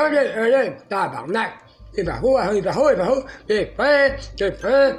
二年二年大棒奶，一百户啊，一百户，一百户，一百，一百，